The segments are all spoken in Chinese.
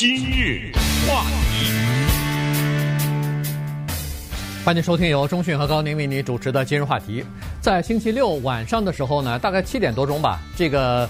今日话题，欢迎收听由中讯和高宁为你主持的今日话题。在星期六晚上的时候呢，大概七点多钟吧，这个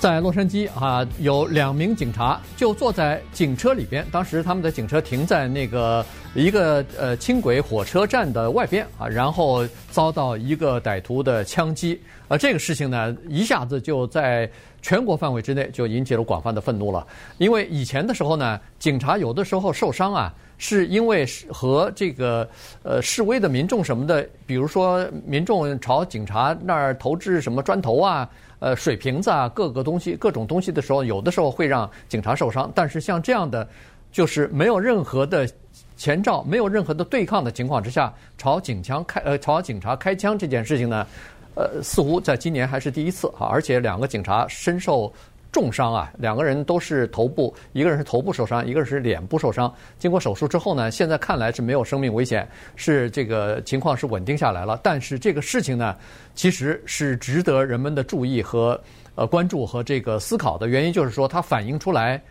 在洛杉矶啊，有两名警察就坐在警车里边，当时他们的警车停在那个一个呃轻轨火车站的外边啊，然后遭到一个歹徒的枪击。而这个事情呢，一下子就在全国范围之内就引起了广泛的愤怒了。因为以前的时候呢，警察有的时候受伤啊，是因为和这个呃示威的民众什么的，比如说民众朝警察那儿投掷什么砖头啊、呃水瓶子啊、各个东西、各种东西的时候，有的时候会让警察受伤。但是像这样的，就是没有任何的前兆、没有任何的对抗的情况之下，朝警枪开呃朝警察开枪这件事情呢，呃，似乎在今年还是第一次啊，而且两个警察深受重伤啊，两个人都是头部，一个人是头部受伤，一个人是脸部受伤。经过手术之后呢，现在看来是没有生命危险，是这个情况是稳定下来了。但是这个事情呢，其实是值得人们的注意和呃关注和这个思考的原因，就是说它反映出来。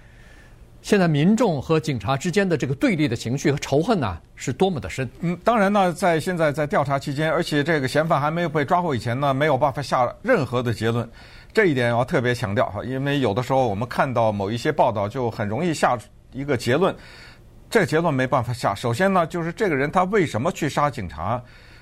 现在民众和警察之间的这个对立的情绪和仇恨呢，是多么的深。嗯，当然呢，在现在在调查期间，而且这个嫌犯还没有被抓获以前呢，没有办法下任何的结论。这一点要特别强调哈，因为有的时候我们看到某一些报道，就很容易下一个结论，这个结论没办法下。首先呢，就是这个人他为什么去杀警察？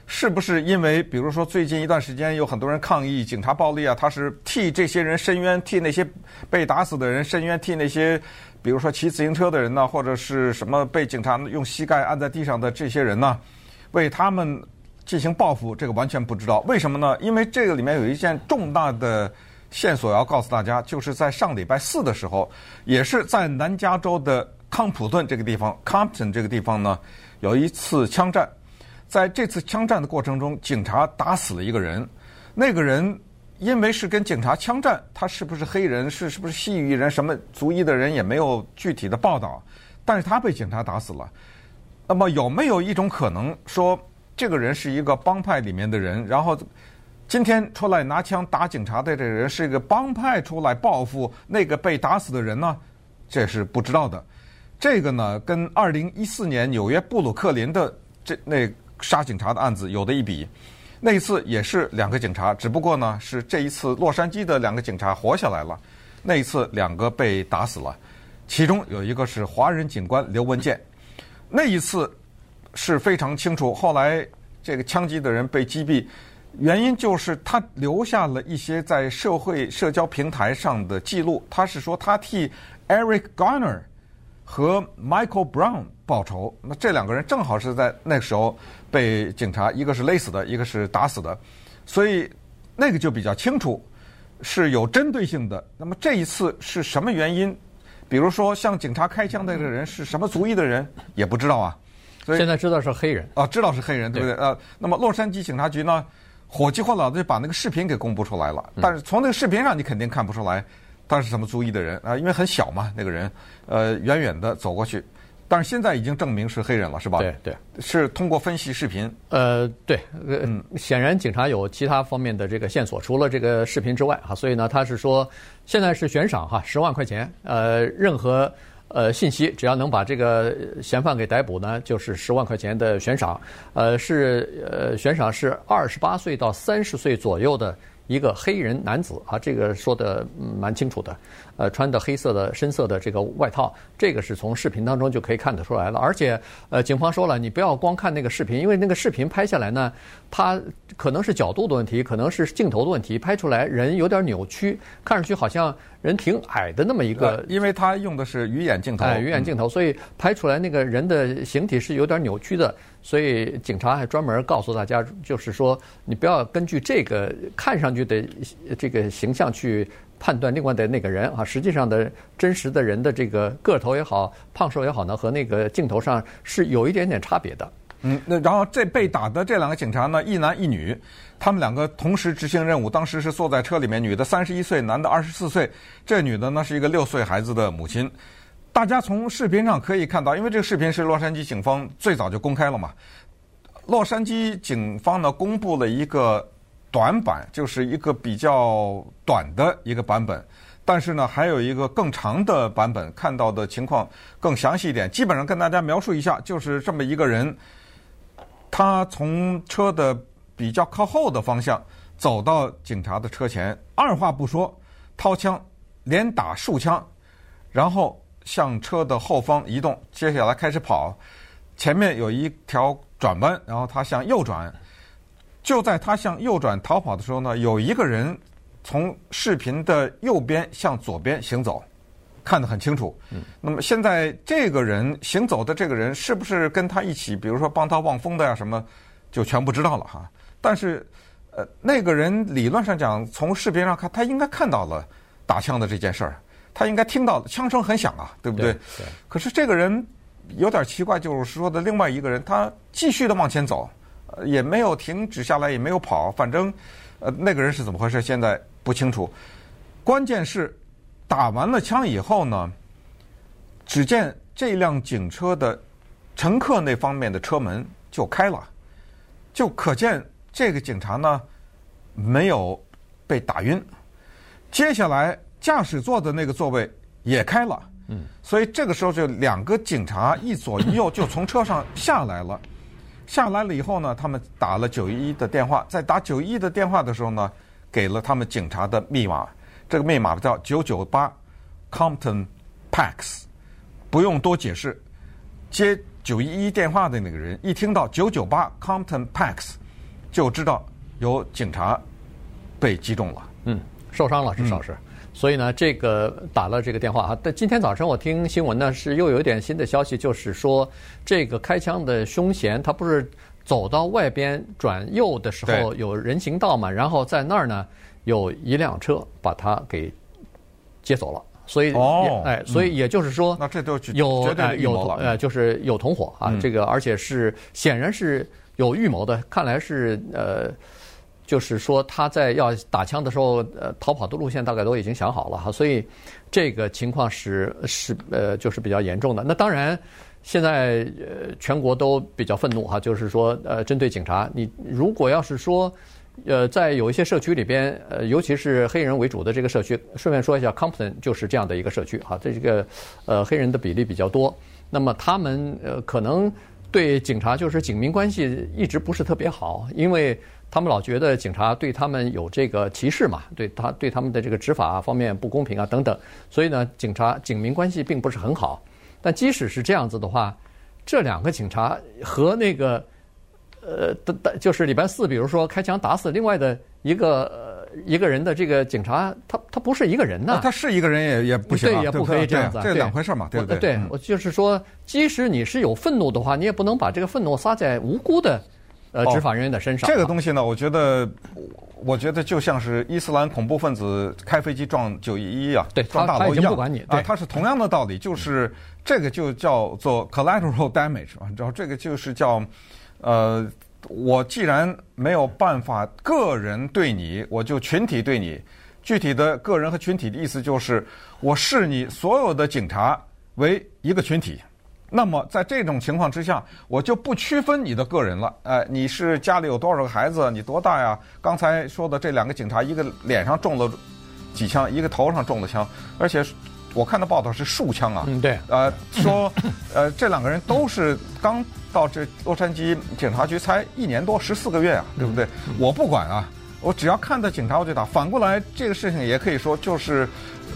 是不是因为，比如说最近一段时间有很多人抗议警察暴力啊？他是替这些人伸冤，替那些被打死的人伸冤，替那些。比如说骑自行车的人呢，或者是什么被警察用膝盖按在地上的这些人呢，为他们进行报复，这个完全不知道。为什么呢？因为这个里面有一件重大的线索要告诉大家，就是在上礼拜四的时候，也是在南加州的康普顿这个地方 （Compton） 这个地方呢，有一次枪战。在这次枪战的过程中，警察打死了一个人，那个人。因为是跟警察枪战，他是不是黑人，是是不是西域人，什么族裔的人也没有具体的报道，但是他被警察打死了。那么有没有一种可能说，这个人是一个帮派里面的人，然后今天出来拿枪打警察的这个人是一个帮派出来报复那个被打死的人呢？这是不知道的。这个呢，跟二零一四年纽约布鲁克林的这那杀警察的案子有的一比。那一次也是两个警察，只不过呢是这一次洛杉矶的两个警察活下来了，那一次两个被打死了，其中有一个是华人警官刘文健，那一次是非常清楚，后来这个枪击的人被击毙，原因就是他留下了一些在社会社交平台上的记录，他是说他替 Eric Garner 和 Michael Brown 报仇，那这两个人正好是在那个时候。被警察一个是勒死的，一个是打死的，所以那个就比较清楚，是有针对性的。那么这一次是什么原因？比如说向警察开枪的这个人是什么族裔的人，也不知道啊。所以现在知道是黑人啊，知道是黑人，对不对？呃对，那么洛杉矶警察局呢，火急火燎的就把那个视频给公布出来了。但是从那个视频上你肯定看不出来他是什么族裔的人啊，因为很小嘛，那个人呃远远的走过去。但是现在已经证明是黑人了，是吧？对对，是通过分析视频。呃，对，嗯，显然警察有其他方面的这个线索，除了这个视频之外啊，所以呢，他是说现在是悬赏哈，十万块钱，呃，任何呃信息只要能把这个嫌犯给逮捕呢，就是十万块钱的悬赏。呃，是呃悬赏是二十八岁到三十岁左右的。一个黑人男子啊，这个说的蛮清楚的，呃，穿的黑色的深色的这个外套，这个是从视频当中就可以看得出来了。而且，呃，警方说了，你不要光看那个视频，因为那个视频拍下来呢，它可能是角度的问题，可能是镜头的问题，拍出来人有点扭曲，看上去好像人挺矮的那么一个。因为他用的是鱼眼镜头，哎，鱼眼镜头，所以拍出来那个人的形体是有点扭曲的。所以警察还专门告诉大家，就是说你不要根据这个看上去的这个形象去判断另外的那个人啊，实际上的真实的人的这个个头也好、胖瘦也好呢，和那个镜头上是有一点点差别的。嗯，那然后这被打的这两个警察呢，一男一女，他们两个同时执行任务，当时是坐在车里面，女的三十一岁，男的二十四岁，这女的呢是一个六岁孩子的母亲。大家从视频上可以看到，因为这个视频是洛杉矶警方最早就公开了嘛。洛杉矶警方呢公布了一个短版，就是一个比较短的一个版本。但是呢，还有一个更长的版本，看到的情况更详细一点。基本上跟大家描述一下，就是这么一个人，他从车的比较靠后的方向走到警察的车前，二话不说，掏枪连打数枪，然后向车的后方移动，接下来开始跑。前面有一条转弯，然后他向右转。就在他向右转逃跑的时候呢，有一个人从视频的右边向左边行走，看得很清楚。嗯。那么现在这个人行走的这个人是不是跟他一起，比如说帮他望风的呀什么，就全不知道了哈。但是，呃，那个人理论上讲，从视频上看，他应该看到了打枪的这件事儿，他应该听到枪声很响啊，对不对？对。对。可是这个人有点奇怪，就是说的另外一个人，他继续的往前走。也没有停止下来，也没有跑，反正，呃，那个人是怎么回事？现在不清楚。关键是打完了枪以后呢，只见这辆警车的乘客那方面的车门就开了，就可见这个警察呢没有被打晕。接下来驾驶座的那个座位也开了，嗯，所以这个时候就两个警察一左一右就从车上下来了。下来了以后呢，他们打了九一一的电话，在打九一一的电话的时候呢，给了他们警察的密码，这个密码叫九九八 Compton Pax，不用多解释，接九一一电话的那个人一听到九九八 Compton Pax，就知道有警察被击中了，嗯，受伤了至少是。所以呢，这个打了这个电话啊。但今天早晨我听新闻呢，是又有一点新的消息，就是说这个开枪的凶嫌他不是走到外边转右的时候有人行道嘛，然后在那儿呢有一辆车把他给接走了。所以，哦，哎，所以也就是说，那这都有有呃，就是有同伙啊。这个而且是显然是有预谋的，看来是呃。就是说，他在要打枪的时候，呃，逃跑的路线大概都已经想好了哈，所以这个情况是是呃，就是比较严重的。那当然，现在呃，全国都比较愤怒哈，就是说，呃，针对警察，你如果要是说，呃，在有一些社区里边，呃，尤其是黑人为主的这个社区，顺便说一下，Compton 就是这样的一个社区哈，这个呃黑人的比例比较多，那么他们呃可能对警察就是警民关系一直不是特别好，因为。他们老觉得警察对他们有这个歧视嘛，对他对他们的这个执法方面不公平啊等等，所以呢，警察警民关系并不是很好。但即使是这样子的话，这两个警察和那个呃，就是礼拜四，比如说开枪打死另外的一个呃一个人的这个警察，他他不是一个人呐，他是一个人也也不行，对，也不可以这样子，这两回事嘛，对不对？对，我就是说，即使你是有愤怒的话，你也不能把这个愤怒撒在无辜的。呃，执法人员的身上，这个东西呢，我觉得，我觉得就像是伊斯兰恐怖分子开飞机撞九一一啊，对，撞大楼一样，不管你啊，它是同样的道理，就是这个就叫做 collateral damage 啊，然后这个就是叫，呃，我既然没有办法个人对你，我就群体对你，具体的个人和群体的意思就是，我视你所有的警察为一个群体。那么在这种情况之下，我就不区分你的个人了。哎，你是家里有多少个孩子？你多大呀？刚才说的这两个警察，一个脸上中了几枪，一个头上中了枪，而且我看到报道是数枪啊。嗯，对。呃，说呃这两个人都是刚到这洛杉矶警察局才一年多十四个月啊，对不对？我不管啊，我只要看到警察我就打。反过来，这个事情也可以说就是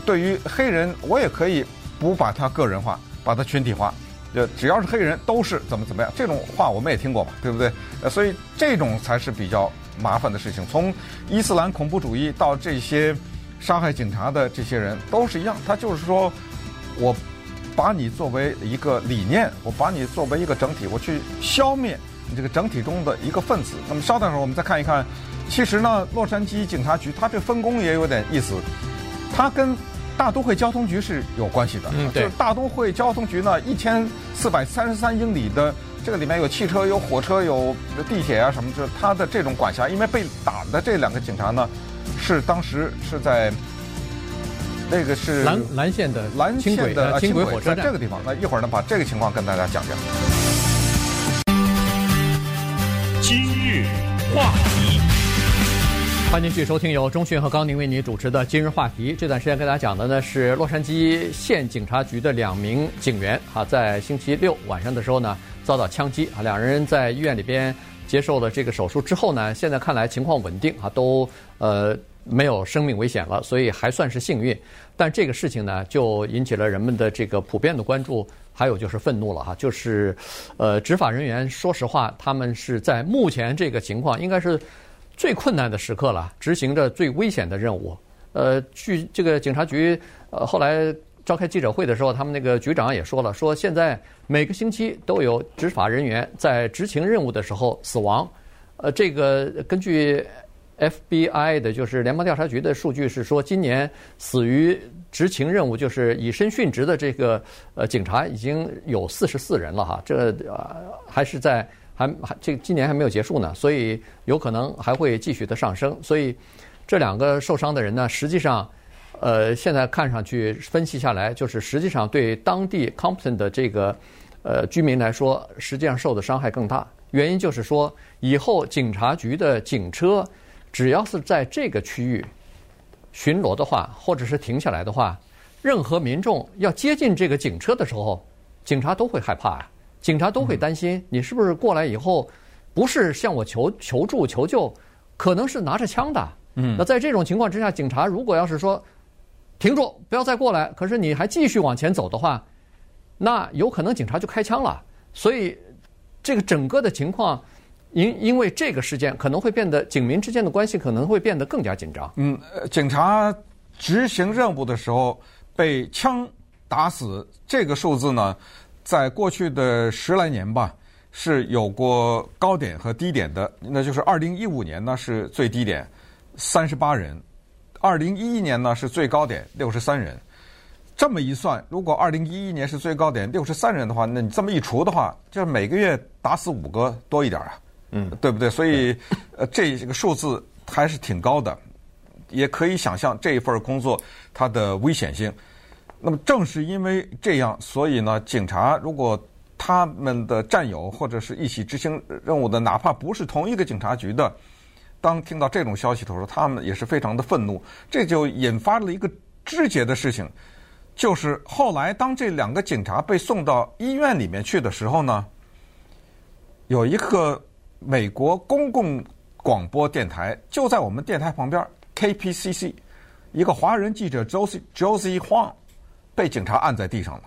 对于黑人，我也可以不把他个人化，把他群体化。就只要是黑人都是怎么怎么样，这种话我们也听过嘛，对不对？呃，所以这种才是比较麻烦的事情。从伊斯兰恐怖主义到这些杀害警察的这些人都是一样，他就是说，我把你作为一个理念，我把你作为一个整体，我去消灭你这个整体中的一个分子。那么稍等会儿我们再看一看，其实呢，洛杉矶警察局它这分工也有点意思，它跟。大都会交通局是有关系的，嗯，对，就是大都会交通局呢，一千四百三十三英里的这个里面有汽车、有火车、有地铁啊什么，就是它的这种管辖。因为被打的这两个警察呢，是当时是在那个是蓝蓝线的蓝线的轻轨火车站这个地方。那一会儿呢，把这个情况跟大家讲讲。今日话题。欢迎继续收听由中讯和高宁为你主持的今日话题。这段时间跟大家讲的呢是洛杉矶县警察局的两名警员啊，在星期六晚上的时候呢遭到枪击啊，两人在医院里边接受了这个手术之后呢，现在看来情况稳定啊，都呃没有生命危险了，所以还算是幸运。但这个事情呢，就引起了人们的这个普遍的关注，还有就是愤怒了哈，就是呃执法人员，说实话，他们是在目前这个情况应该是。最困难的时刻了，执行着最危险的任务。呃，据这个警察局呃后来召开记者会的时候，他们那个局长也说了，说现在每个星期都有执法人员在执行任务的时候死亡。呃，这个根据 FBI 的，就是联邦调查局的数据是说，今年死于执行任务，就是以身殉职的这个呃警察已经有四十四人了哈。这呃还是在。还还这今年还没有结束呢，所以有可能还会继续的上升。所以这两个受伤的人呢，实际上，呃，现在看上去分析下来，就是实际上对当地 Compton 的这个呃居民来说，实际上受的伤害更大。原因就是说，以后警察局的警车只要是在这个区域巡逻的话，或者是停下来的话，任何民众要接近这个警车的时候，警察都会害怕啊。警察都会担心你是不是过来以后，不是向我求求助求救，可能是拿着枪的。嗯，那在这种情况之下，警察如果要是说停住，不要再过来，可是你还继续往前走的话，那有可能警察就开枪了。所以这个整个的情况，因因为这个事件可能会变得警民之间的关系可能会变得更加紧张。嗯，警察执行任务的时候被枪打死，这个数字呢？在过去的十来年吧，是有过高点和低点的。那就是二零一五年呢是最低点，三十八人；二零一一年呢是最高点，六十三人。这么一算，如果二零一一年是最高点，六十三人的话，那你这么一除的话，就是每个月打死五个多一点啊，嗯，对不对？所以，呃，这个数字还是挺高的，也可以想象这一份工作它的危险性。那么正是因为这样，所以呢，警察如果他们的战友或者是一起执行任务的，哪怕不是同一个警察局的，当听到这种消息的时候，他们也是非常的愤怒。这就引发了一个枝节的事情，就是后来当这两个警察被送到医院里面去的时候呢，有一个美国公共广播电台就在我们电台旁边，KPCC，一个华人记者 Josie Josie Huang。被警察按在地上了。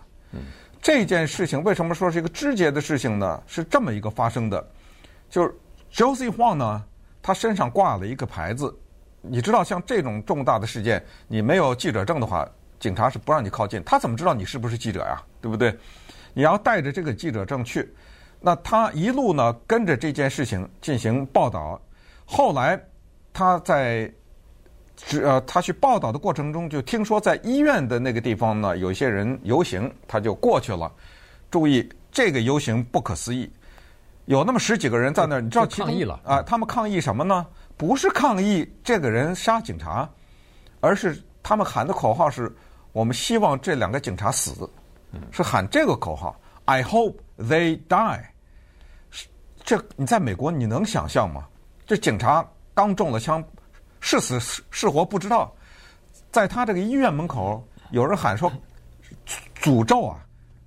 这件事情为什么说是一个肢节的事情呢？是这么一个发生的，就是 Josie Huang 呢，他身上挂了一个牌子。你知道，像这种重大的事件，你没有记者证的话，警察是不让你靠近。他怎么知道你是不是记者呀？对不对？你要带着这个记者证去。那他一路呢跟着这件事情进行报道。后来他在。是呃，他去报道的过程中，就听说在医院的那个地方呢，有一些人游行，他就过去了。注意，这个游行不可思议，有那么十几个人在那儿，你知道抗议了啊？他们抗议什么呢？不是抗议这个人杀警察，而是他们喊的口号是：我们希望这两个警察死，是喊这个口号。I hope they die。这你在美国你能想象吗？这警察刚中了枪。是死是活不知道，在他这个医院门口，有人喊说：“诅咒啊，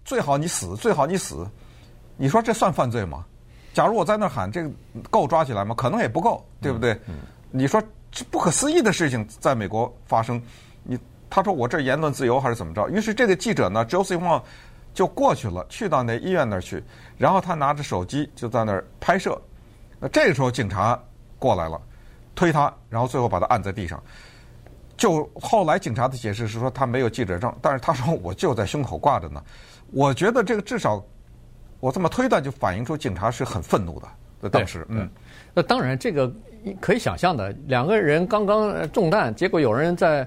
最好你死，最好你死。”你说这算犯罪吗？假如我在那喊，这个够抓起来吗？可能也不够，对不对？嗯嗯、你说这不可思议的事情在美国发生，你他说我这言论自由还是怎么着？于是这个记者呢，Josie Huang 就过去了，去到那医院那儿去，然后他拿着手机就在那儿拍摄。那这个时候警察过来了。推他，然后最后把他按在地上。就后来警察的解释是说他没有记者证，但是他说我就在胸口挂着呢。我觉得这个至少我这么推断就反映出警察是很愤怒的。在当时，嗯，那当然这个可以想象的，两个人刚刚中弹，结果有人在。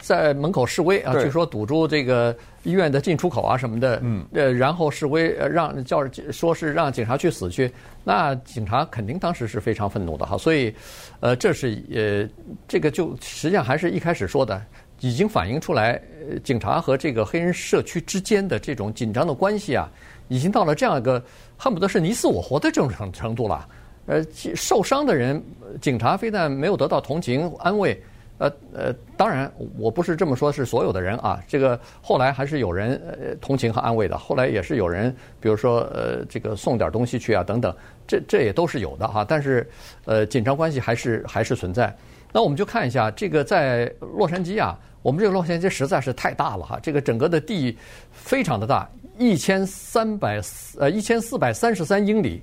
在门口示威啊，据说堵住这个医院的进出口啊什么的，嗯，呃，然后示威，让叫说是让警察去死去，那警察肯定当时是非常愤怒的哈，所以，呃，这是呃，这个就实际上还是一开始说的，已经反映出来，警察和这个黑人社区之间的这种紧张的关系啊，已经到了这样一个恨不得是你死我活的这种程程度了。呃，受伤的人，警察非但没有得到同情安慰，呃呃，当然我不是这么说，是所有的人啊。这个后来还是有人呃同情和安慰的，后来也是有人，比如说呃这个送点东西去啊等等，这这也都是有的哈。但是呃紧张关系还是还是存在。那我们就看一下这个在洛杉矶啊，我们这个洛杉矶实在是太大了哈，这个整个的地非常的大，一千三百呃一千四百三十三英里，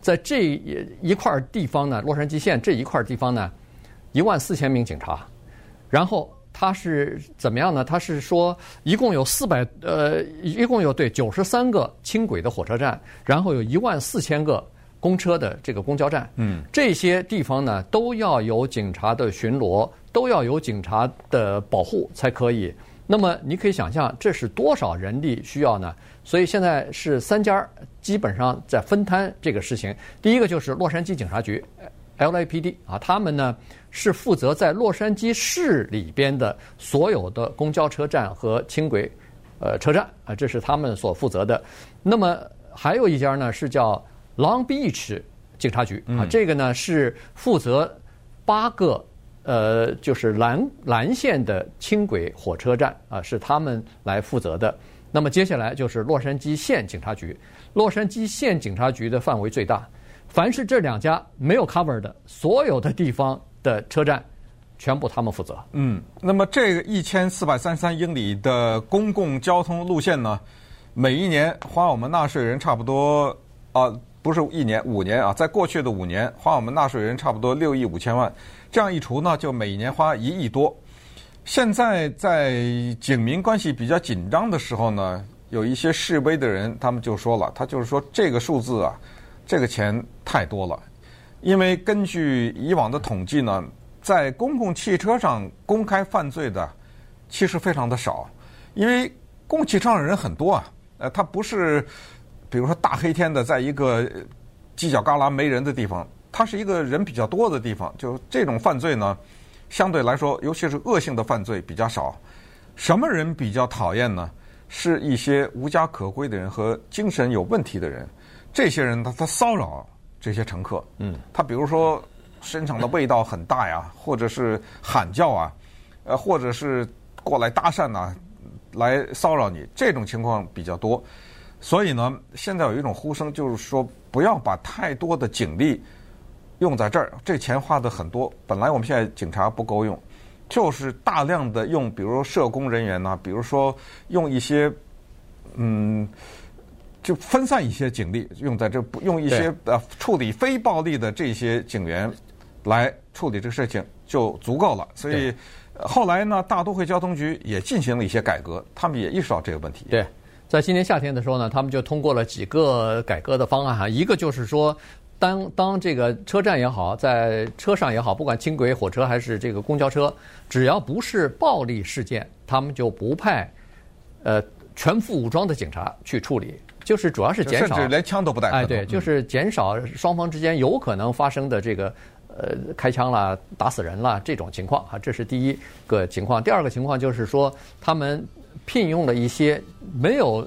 在这一块地方呢，洛杉矶县这一块地方呢，一万四千名警察，然后他是怎么样呢？他是说一共有四百呃一共有对九十三个轻轨的火车站，然后有一万四千个。公车的这个公交站，嗯，这些地方呢都要有警察的巡逻，都要有警察的保护才可以。那么你可以想象这是多少人力需要呢？所以现在是三家基本上在分摊这个事情。第一个就是洛杉矶警察局 （LAPD） 啊，他们呢是负责在洛杉矶市里边的所有的公交车站和轻轨呃车站啊，这是他们所负责的。那么还有一家呢是叫 Long Beach 警察局啊，这个呢是负责八个呃，就是蓝蓝线的轻轨火车站啊，是他们来负责的。那么接下来就是洛杉矶县警察局，洛杉矶县警察局的范围最大，凡是这两家没有 cover 的所有的地方的车站，全部他们负责。嗯，那么这个一千四百三十三英里的公共交通路线呢，每一年花我们纳税人差不多啊。不是一年五年啊，在过去的五年花我们纳税人差不多六亿五千万，这样一除呢，就每年花一亿多。现在在警民关系比较紧张的时候呢，有一些示威的人，他们就说了，他就是说这个数字啊，这个钱太多了，因为根据以往的统计呢，在公共汽车上公开犯罪的其实非常的少，因为公共汽车上人很多啊，呃，他不是。比如说大黑天的，在一个犄角旮旯没人的地方，它是一个人比较多的地方，就这种犯罪呢，相对来说，尤其是恶性的犯罪比较少。什么人比较讨厌呢？是一些无家可归的人和精神有问题的人。这些人他他骚扰这些乘客，嗯，他比如说身上的味道很大呀，或者是喊叫啊，呃，或者是过来搭讪呐，来骚扰你，这种情况比较多。所以呢，现在有一种呼声，就是说不要把太多的警力用在这儿，这钱花的很多。本来我们现在警察不够用，就是大量的用，比如说社工人员呐，比如说用一些，嗯，就分散一些警力用在这，不用一些呃处理非暴力的这些警员来处理这个事情就足够了。所以后来呢，大都会交通局也进行了一些改革，他们也意识到这个问题。对。在今年夏天的时候呢，他们就通过了几个改革的方案哈。一个就是说，当当这个车站也好，在车上也好，不管轻轨、火车还是这个公交车，只要不是暴力事件，他们就不派呃全副武装的警察去处理，就是主要是减少，甚至连枪都不带。哎，对，就是减少双方之间有可能发生的这个呃开枪啦、打死人啦这种情况啊。这是第一个情况。第二个情况就是说他们。聘用了一些没有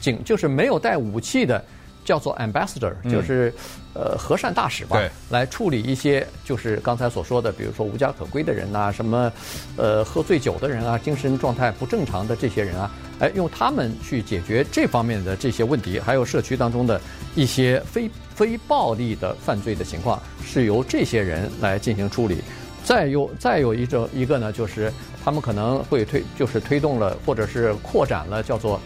警，就是没有带武器的，叫做 ambassador，就是呃和善大使吧，来处理一些就是刚才所说的，比如说无家可归的人呐，什么呃喝醉酒的人啊，精神状态不正常的这些人啊，哎，用他们去解决这方面的这些问题，还有社区当中的一些非非暴力的犯罪的情况，是由这些人来进行处理。再有再有一种一个呢，就是他们可能会推，就是推动了或者是扩展了叫做，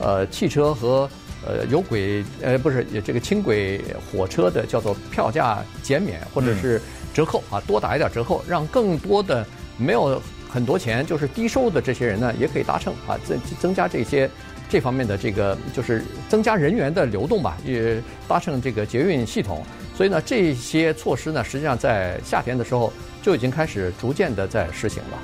呃，汽车和呃有轨呃不是这个轻轨火车的叫做票价减免或者是折扣啊，多打一点折扣，让更多的没有很多钱就是低收入的这些人呢，也可以搭乘啊，增增加这些这方面的这个就是增加人员的流动吧，也搭乘这个捷运系统。所以呢，这些措施呢，实际上在夏天的时候就已经开始逐渐的在实行了。